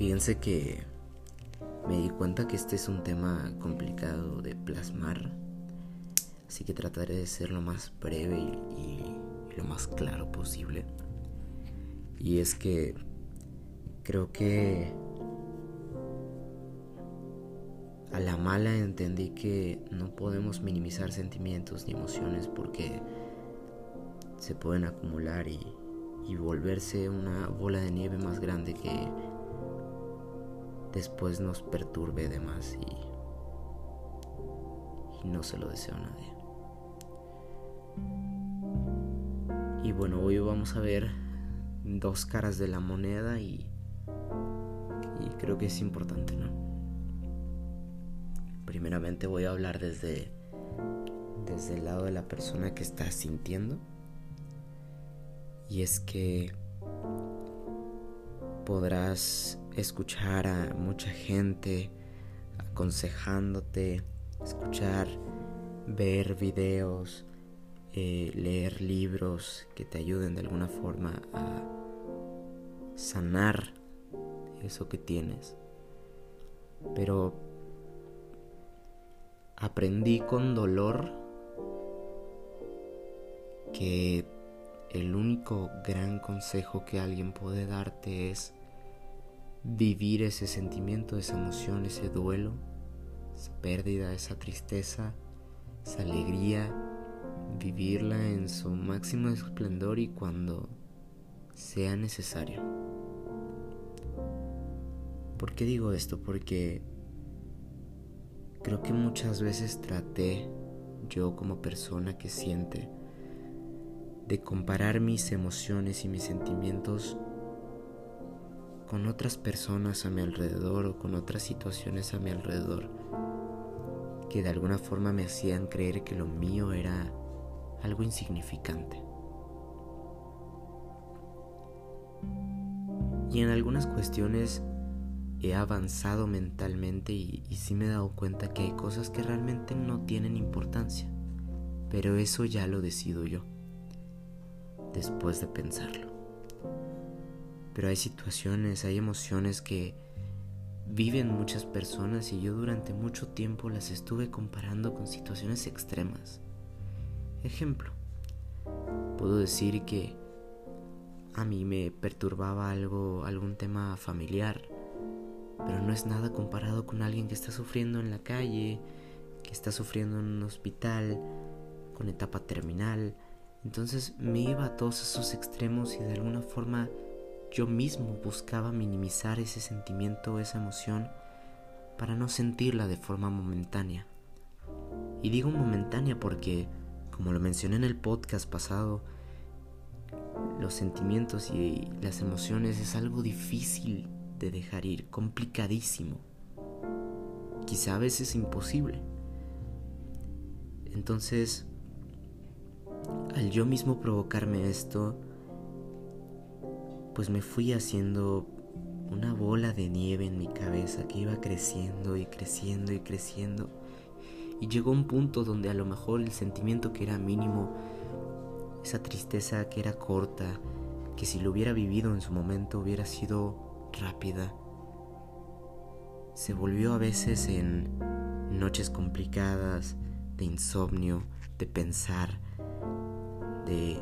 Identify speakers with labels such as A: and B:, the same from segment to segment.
A: Fíjense que me di cuenta que este es un tema complicado de plasmar, así que trataré de ser lo más breve y, lo más claro posible. Y es que creo que a la mala entendí que no podemos minimizar sentimientos ni emociones porque se pueden acumular y, y volverse una bola de nieve más grande que después nos perturbe de más y, no se lo deseo a nadie. Y bueno, hoy vamos a ver dos caras de la moneda y, y creo que es importante, ¿no? Primeramente voy a hablar desde, desde el lado de la persona que está sintiendo. Y es que podrás escuchar a mucha gente aconsejándote, escuchar, ver videos, eh, leer libros que te ayuden de alguna forma a sanar eso que tienes. Pero aprendí con dolor que el único gran consejo que alguien puede darte es vivir ese sentimiento, esa emoción, ese duelo, esa pérdida, esa tristeza, esa alegría, vivirla en su máximo esplendor y cuando sea necesario. ¿Por qué digo esto? Porque creo que muchas veces traté yo como persona que siente de comparar mis emociones y mis sentimientos con otras personas a mi alrededor o con otras situaciones a mi alrededor que de alguna forma me hacían creer que lo mío era algo insignificante. Y en algunas cuestiones he avanzado mentalmente y, sí me he dado cuenta que hay cosas que realmente no tienen importancia. Pero eso ya lo decido yo, después de pensarlo. Pero hay situaciones, hay emociones que viven muchas personas y yo durante mucho tiempo las estuve comparando con situaciones extremas. Ejemplo, puedo decir que a mí me perturbaba algo, algún tema familiar, pero no es nada comparado con alguien que está sufriendo en la calle, que está sufriendo en un hospital, con etapa terminal. Entonces me iba a todos esos extremos y de alguna forma yo mismo buscaba minimizar ese sentimiento, esa emoción, para no sentirla de forma momentánea. Y digo momentánea porque, como lo mencioné en el podcast pasado, los sentimientos y las emociones es algo difícil de dejar ir, complicadísimo. Quizá a veces imposible. Entonces, al yo mismo provocarme esto, pues me fui haciendo una bola de nieve en mi cabeza que iba creciendo y creciendo y creciendo. Y llegó un punto donde a lo mejor el sentimiento que era mínimo, esa tristeza que era corta, que si lo hubiera vivido en su momento hubiera sido rápida, se volvió a veces en noches complicadas, de insomnio, de pensar, de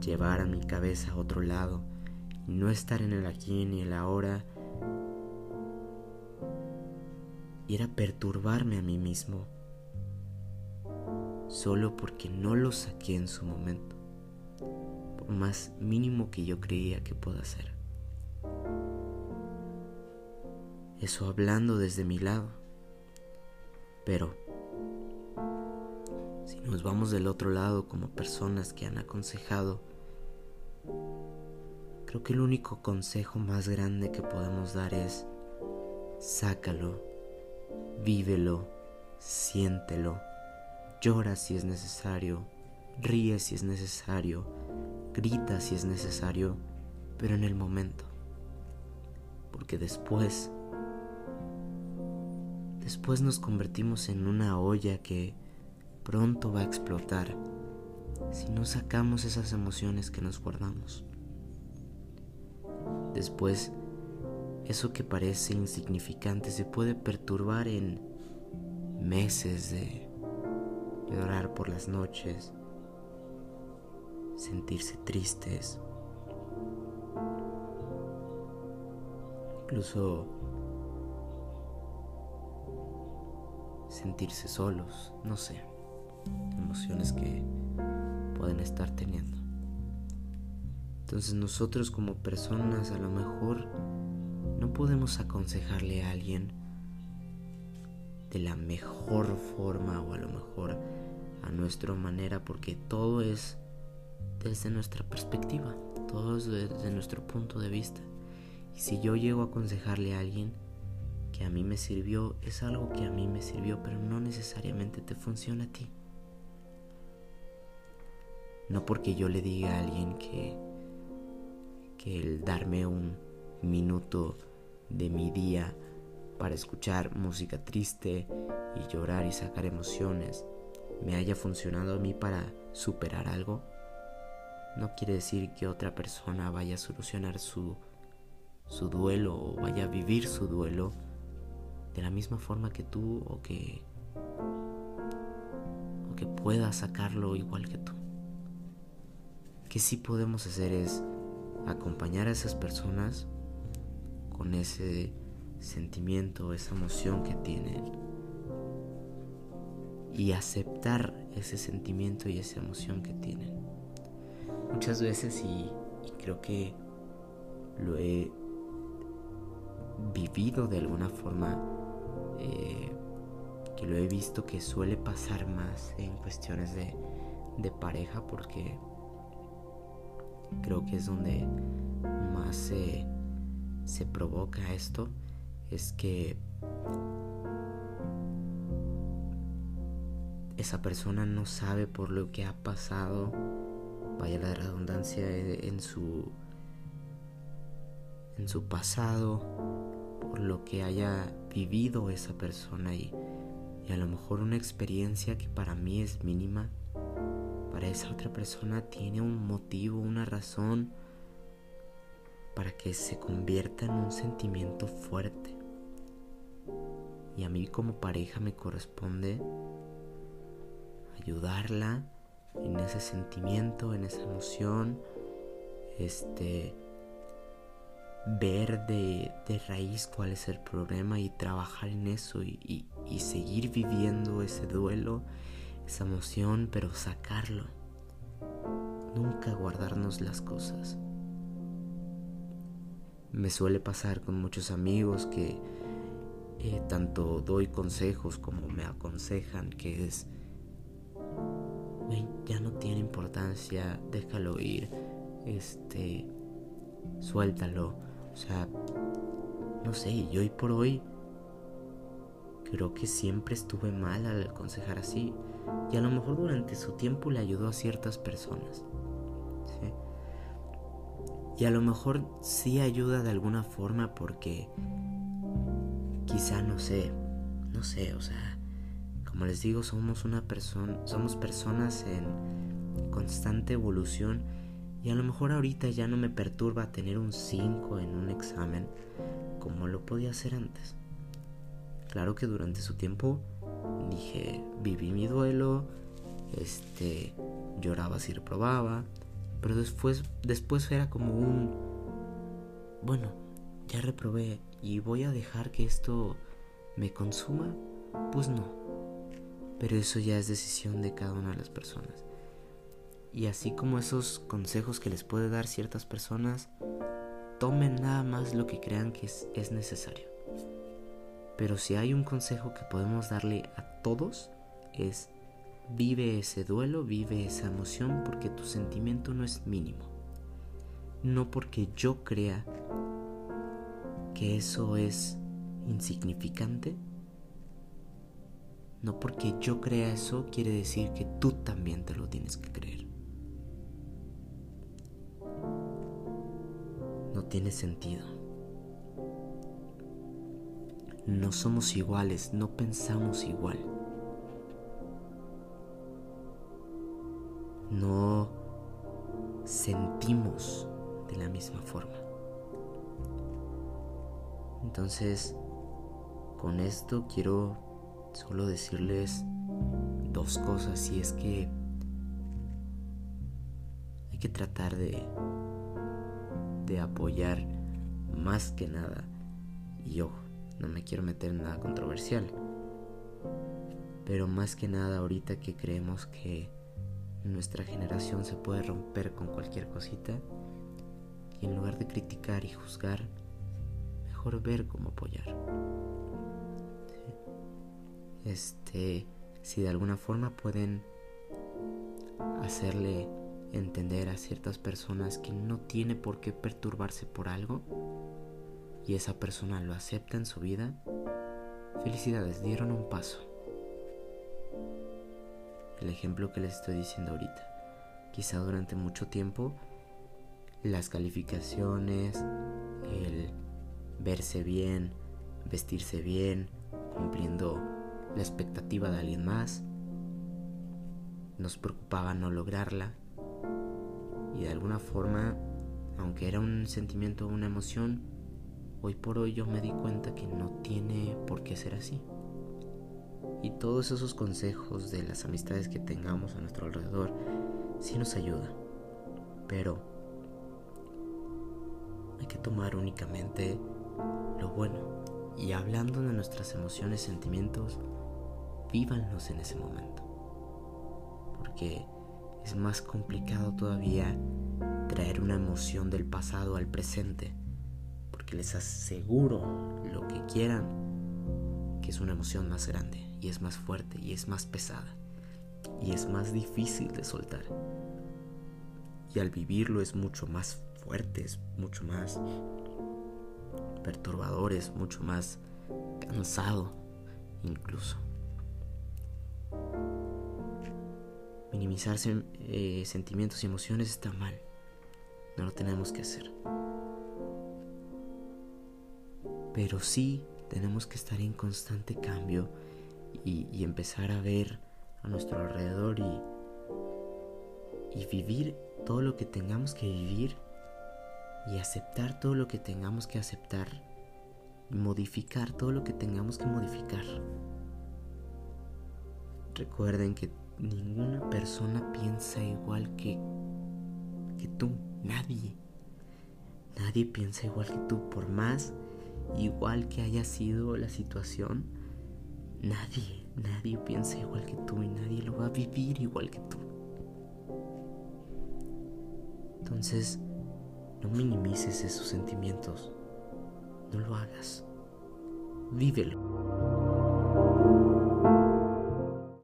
A: llevar a mi cabeza a otro lado no estar en el aquí ni el ahora. Y era perturbarme a mí mismo, solo porque no lo saqué en su momento, por más mínimo que yo creía que pueda ser. Eso hablando desde mi lado. Pero, si nos vamos del otro lado como personas que han aconsejado Creo que el único consejo más grande que podemos dar es sácalo, vívelo, siéntelo, llora si es necesario, ríe si es necesario, grita si es necesario, pero en el momento. Porque después, después nos convertimos en una olla que pronto va a explotar si no sacamos esas emociones que nos guardamos. Después eso que parece insignificante se puede perturbar en meses de llorar por las noches, sentirse tristes, incluso sentirse solos, no sé, emociones que pueden estar teniendo. Entonces nosotros como personas a lo mejor no podemos aconsejarle a alguien de la mejor forma o a lo mejor a nuestra manera porque todo es desde nuestra perspectiva, todo es desde nuestro punto de vista. Y si yo llego a aconsejarle a alguien que a mí me sirvió, es algo que a mí me sirvió, pero no necesariamente te funciona a ti. No porque yo le diga a alguien que, que el darme un minuto de mi día para escuchar música triste y llorar y sacar emociones me haya funcionado a mí para superar algo, no quiere decir que otra persona vaya a solucionar su, su duelo o vaya a vivir su duelo de la misma forma que tú o que, o que pueda sacarlo igual que tú. Que sí podemos hacer es acompañar a esas personas con ese sentimiento, esa emoción que tienen y aceptar ese sentimiento y esa emoción que tienen. Muchas veces y, creo que lo he vivido de alguna forma, eh, que lo he visto que suele pasar más en cuestiones de, de pareja porque creo que es donde más se se provoca esto es que esa persona no sabe por lo que ha pasado, vaya la redundancia, eh, en su en su pasado, por lo que haya vivido esa persona y, y a lo mejor una experiencia que para mí es mínima, para esa otra persona tiene un motivo, una razón, para que se convierta en un sentimiento fuerte. Y a mí como pareja me corresponde ayudarla en ese sentimiento, en esa emoción, este ver de, raíz cuál es el problema y trabajar en eso y seguir viviendo ese duelo, esa emoción, pero sacarlo. Nunca guardarnos las cosas. Me suele pasar con muchos amigos que eh, tanto doy consejos como me aconsejan que es, ya no tiene importancia, déjalo ir, este, suéltalo. O sea, no sé, y hoy por hoy creo que siempre estuve mal al aconsejar así. Y a lo mejor durante su tiempo le ayudó a ciertas personas. Y a lo mejor sí ayuda de alguna forma porque quizá no sé, no sé, o sea, como les digo, somos una persona, somos personas en constante evolución y a lo mejor ahorita ya no me perturba tener un 5 en un examen como lo podía hacer antes. Claro que durante su tiempo dije, viví mi duelo, este, lloraba si reprobaba, pero después, después era como un, bueno, ya reprobé y voy a dejar que esto me consuma. Pues no. Pero eso ya es decisión de cada una de las personas. Y así como esos consejos que les puede dar ciertas personas, tomen nada más lo que crean que es, es necesario. Pero si hay un consejo que podemos darle a todos, es Vive ese duelo, vive esa emoción porque tu sentimiento no es mínimo. No porque yo crea que eso es insignificante. No porque yo crea eso quiere decir que tú también te lo tienes que creer. No tiene sentido. No somos iguales, no pensamos igual. no sentimos de la misma forma. Entonces, con esto quiero solo decirles dos cosas y es que hay que tratar de de apoyar más que nada y yo no me quiero meter en nada controversial. Pero más que nada ahorita que creemos que nuestra generación se puede romper con cualquier cosita y en lugar de criticar y juzgar mejor ver cómo apoyar. Este si de alguna forma pueden hacerle entender a ciertas personas que no tiene por qué perturbarse por algo y esa persona lo acepta en su vida, felicidades, dieron un paso. El ejemplo que les estoy diciendo ahorita. Quizá durante mucho tiempo las calificaciones, el verse bien, vestirse bien, cumpliendo la expectativa de alguien más, nos preocupaba no lograrla y de alguna forma, aunque era un sentimiento, una emoción, hoy por hoy yo me di cuenta que no tiene por qué ser así. Y todos esos consejos de las amistades que tengamos a nuestro alrededor sí nos ayudan. Pero hay que tomar únicamente lo bueno. Y hablando de nuestras emociones, sentimientos, vívanlos en ese momento. Porque es más complicado todavía traer una emoción del pasado al presente. Les aseguro lo que quieran, que es una emoción más grande y es más fuerte y es más pesada y es más difícil de soltar. Y al vivirlo es mucho más fuerte, es mucho más perturbador, es mucho más cansado incluso. Minimizar eh, sentimientos y emociones está mal. No lo tenemos que hacer. Pero sí tenemos que estar en constante cambio y, empezar a ver a nuestro alrededor y, y vivir todo lo que tengamos que vivir y aceptar todo lo que tengamos que aceptar y modificar todo lo que tengamos que modificar. Recuerden que ninguna persona piensa igual que, que tú, nadie. Nadie piensa igual que tú, por más igual que haya sido la situación, nadie, nadie piensa igual que tú y nadie lo va a vivir igual que tú. Entonces, no minimices esos sentimientos, no lo hagas, vívelo.